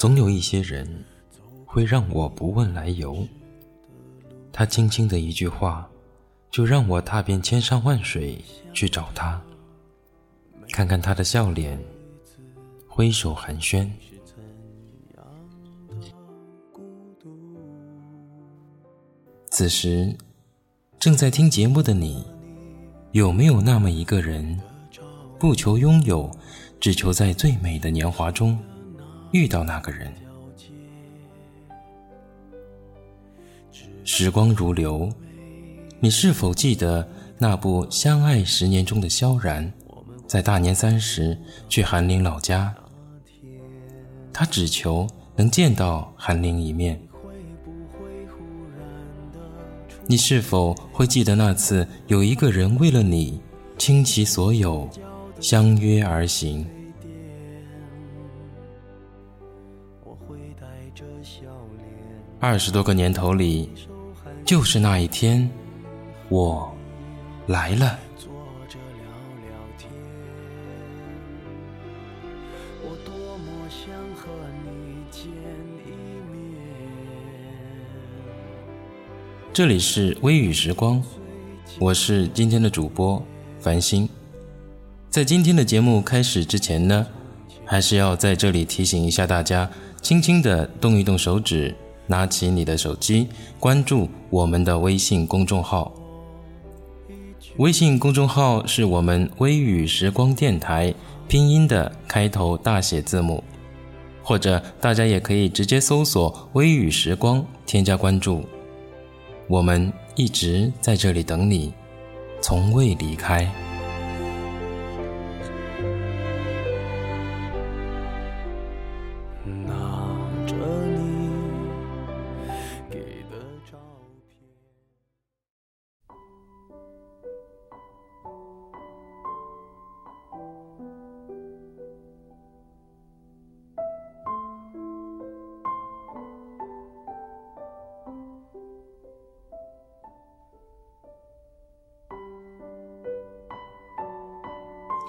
总有一些人会让我不问来由，他轻轻的一句话，就让我踏遍千山万水去找他，看看他的笑脸，挥手寒暄。此时正在听节目的你，有没有那么一个人，不求拥有，只求在最美的年华中？遇到那个人，时光如流，你是否记得那部《相爱十年》中的萧然，在大年三十去韩林老家，他只求能见到韩林一面。你是否会记得那次有一个人为了你倾其所有，相约而行？二十多个年头里，就是那一天，我来了天想和你见一面。这里是微雨时光，我是今天的主播繁星。在今天的节目开始之前呢，还是要在这里提醒一下大家，轻轻的动一动手指。拿起你的手机，关注我们的微信公众号。微信公众号是我们微雨时光电台拼音的开头大写字母，或者大家也可以直接搜索“微雨时光”添加关注。我们一直在这里等你，从未离开。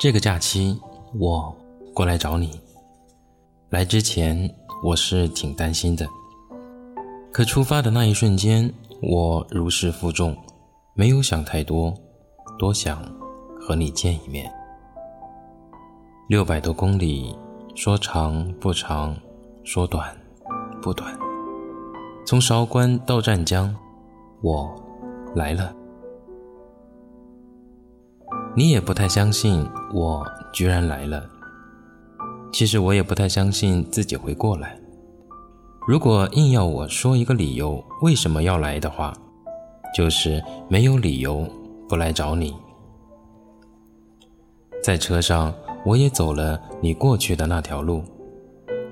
这个假期，我过来找你。来之前，我是挺担心的。可出发的那一瞬间，我如释负重，没有想太多，多想和你见一面。六百多公里，说长不长，说短不短。从韶关到湛江，我来了。你也不太相信我居然来了。其实我也不太相信自己会过来。如果硬要我说一个理由为什么要来的话，就是没有理由不来找你。在车上，我也走了你过去的那条路，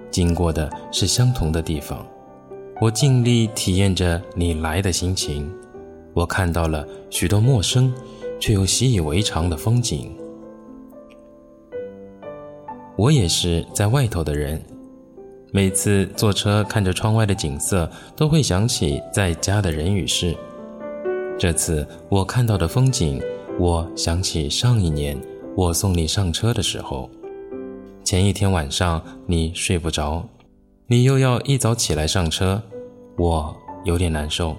经过的是相同的地方。我尽力体验着你来的心情，我看到了许多陌生。却又习以为常的风景。我也是在外头的人，每次坐车看着窗外的景色，都会想起在家的人与事。这次我看到的风景，我想起上一年我送你上车的时候，前一天晚上你睡不着，你又要一早起来上车，我有点难受。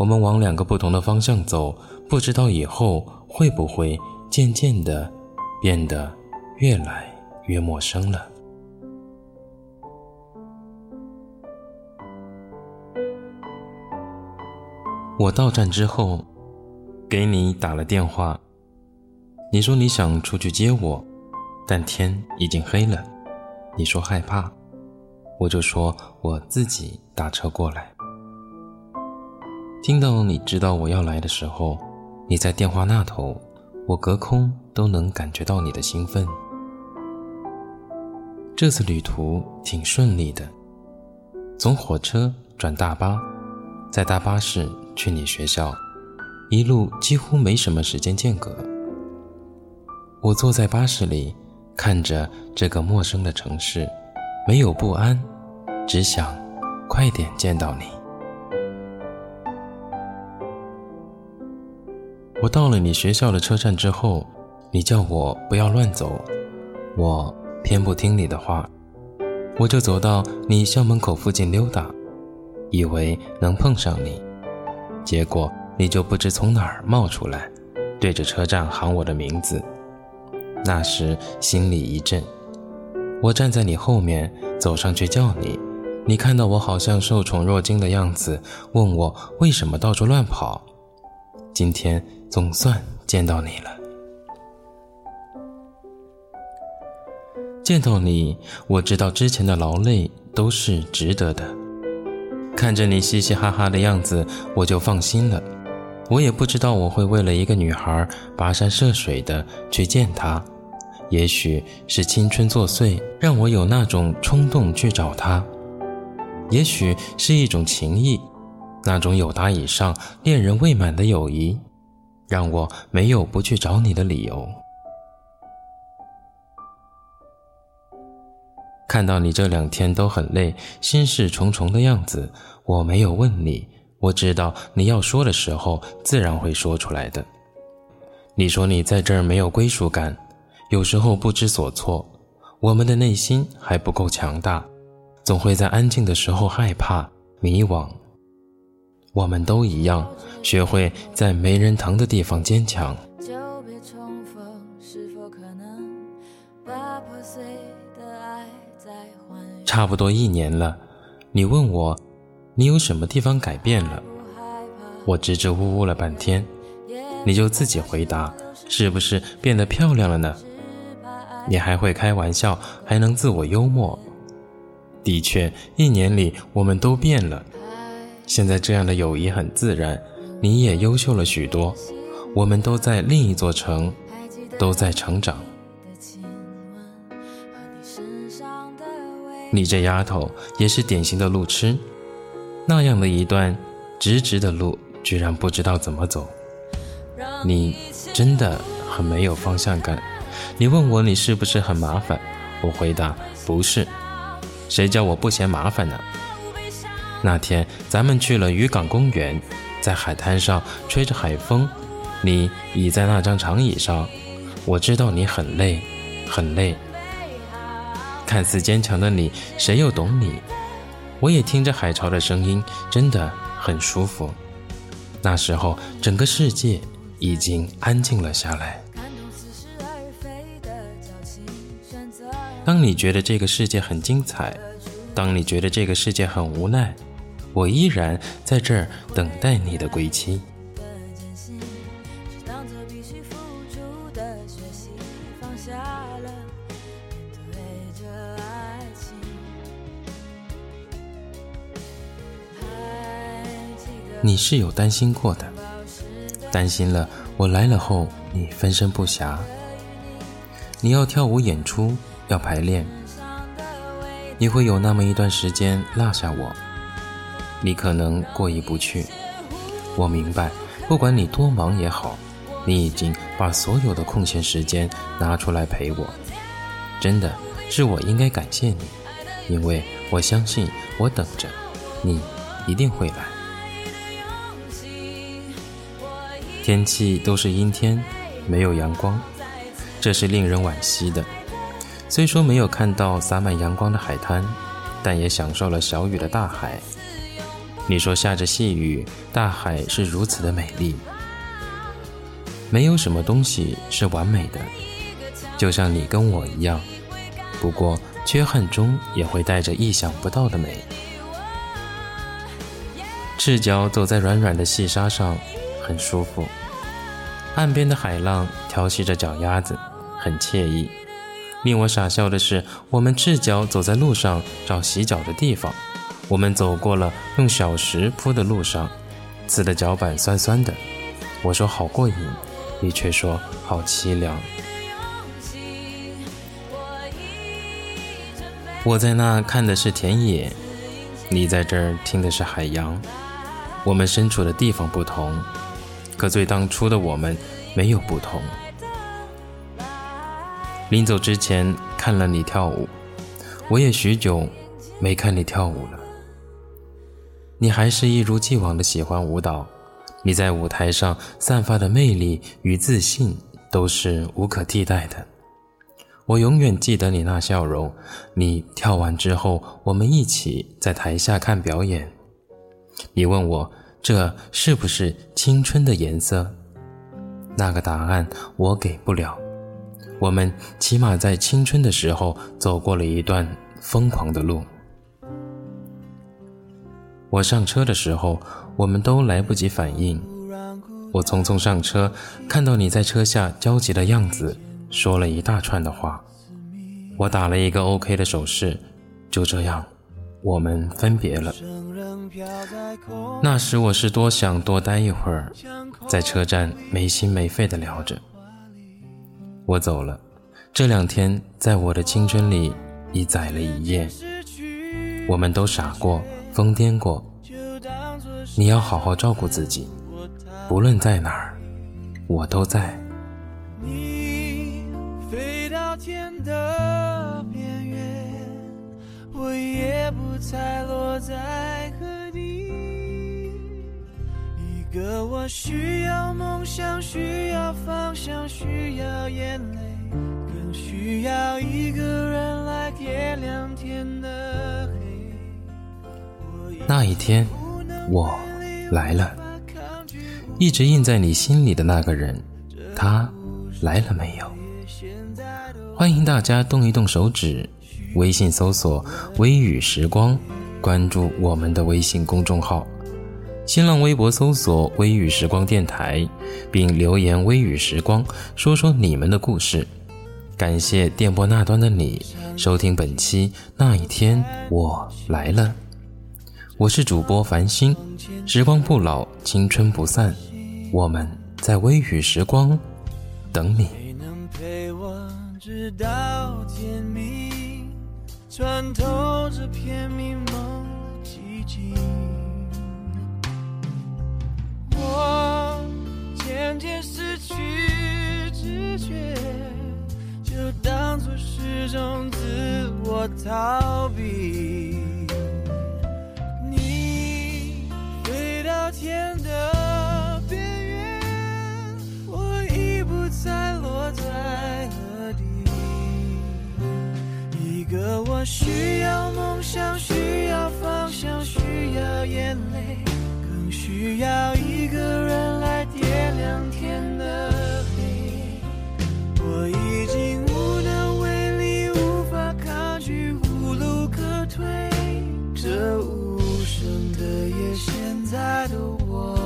我们往两个不同的方向走。不知道以后会不会渐渐的变得越来越陌生了。我到站之后，给你打了电话，你说你想出去接我，但天已经黑了。你说害怕，我就说我自己打车过来。听到你知道我要来的时候，你在电话那头，我隔空都能感觉到你的兴奋。这次旅途挺顺利的，从火车转大巴，在大巴士去你学校，一路几乎没什么时间间隔。我坐在巴士里，看着这个陌生的城市，没有不安，只想快点见到你。我到了你学校的车站之后，你叫我不要乱走，我偏不听你的话，我就走到你校门口附近溜达，以为能碰上你，结果你就不知从哪儿冒出来，对着车站喊我的名字。那时心里一震，我站在你后面走上去叫你，你看到我好像受宠若惊的样子，问我为什么到处乱跑。今天总算见到你了，见到你，我知道之前的劳累都是值得的。看着你嘻嘻哈哈的样子，我就放心了。我也不知道我会为了一个女孩跋山涉水的去见她，也许是青春作祟，让我有那种冲动去找她；也许是一种情谊，那种有达以上恋人未满的友谊，让我没有不去找你的理由。看到你这两天都很累，心事重重的样子，我没有问你。我知道你要说的时候，自然会说出来的。你说你在这儿没有归属感，有时候不知所措。我们的内心还不够强大，总会在安静的时候害怕、迷惘。我们都一样，学会在没人疼的地方坚强。就别重逢，是否可能把破碎的爱再？差不多一年了，你问我。你有什么地方改变了？我支支吾吾了半天，你就自己回答：是不是变得漂亮了呢？你还会开玩笑，还能自我幽默。的确，一年里我们都变了。现在这样的友谊很自然，你也优秀了许多。我们都在另一座城，都在成长。你这丫头也是典型的路痴。那样的一段直直的路，居然不知道怎么走，你真的很没有方向感。你问我你是不是很麻烦？我回答不是。谁叫我不嫌麻烦呢？那天咱们去了渔港公园，在海滩上吹着海风，你倚在那张长椅上，我知道你很累，很累。看似坚强的你，谁又懂你？我也听着海潮的声音，真的很舒服。那时候，整个世界已经安静了下来。当你觉得这个世界很精彩，当你觉得这个世界很无奈，我依然在这儿等待你的归期。你是有担心过的，担心了我来了后你分身不暇，你要跳舞演出要排练，你会有那么一段时间落下我，你可能过意不去。我明白，不管你多忙也好，你已经把所有的空闲时间拿出来陪我，真的是我应该感谢你，因为我相信我等着你一定会来。天气都是阴天，没有阳光，这是令人惋惜的。虽说没有看到洒满阳光的海滩，但也享受了小雨的大海。你说下着细雨，大海是如此的美丽。没有什么东西是完美的，就像你跟我一样。不过缺憾中也会带着意想不到的美。赤脚走在软软的细沙上，很舒服。岸边的海浪调戏着脚丫子，很惬意。令我傻笑的是，我们赤脚走在路上找洗脚的地方。我们走过了用小石铺的路上，刺的脚板酸酸的。我说好过瘾，你却说好凄凉。我在那看的是田野，你在这儿听的是海洋。我们身处的地方不同，可最当初的我们没有不同。临走之前看了你跳舞，我也许久没看你跳舞了。你还是一如既往的喜欢舞蹈，你在舞台上散发的魅力与自信都是无可替代的。我永远记得你那笑容。你跳完之后，我们一起在台下看表演。你问我这是不是青春的颜色？那个答案我给不了。我们起码在青春的时候走过了一段疯狂的路。我上车的时候，我们都来不及反应。我匆匆上车，看到你在车下焦急的样子。说了一大串的话，我打了一个 OK 的手势，就这样，我们分别了。那时我是多想多待一会儿，在车站没心没肺的聊着。我走了，这两天在我的青春里已载了一夜。我们都傻过，疯癫过。你要好好照顾自己，不论在哪儿，我都在。你飞到天的边缘，我也不再落在何地。一个我需要梦想，需要方向，需要眼泪，更需要一个人来点亮天的。那一天，我来了，一直印在你心里的那个人，他来了没有？欢迎大家动一动手指，微信搜索“微雨时光”，关注我们的微信公众号；新浪微博搜索“微雨时光电台”，并留言“微雨时光”，说说你们的故事。感谢电波那端的你收听本期《那一天我来了》，我是主播繁星。时光不老，青春不散，我们在微雨时光等你能陪我。直到天明，穿透这片迷蒙的寂静，我渐渐失去知觉，就当作是种自我逃避。天的边缘，我已不再落在何地。一。个我需要梦想，需要方向，需要眼泪，更需要在的我。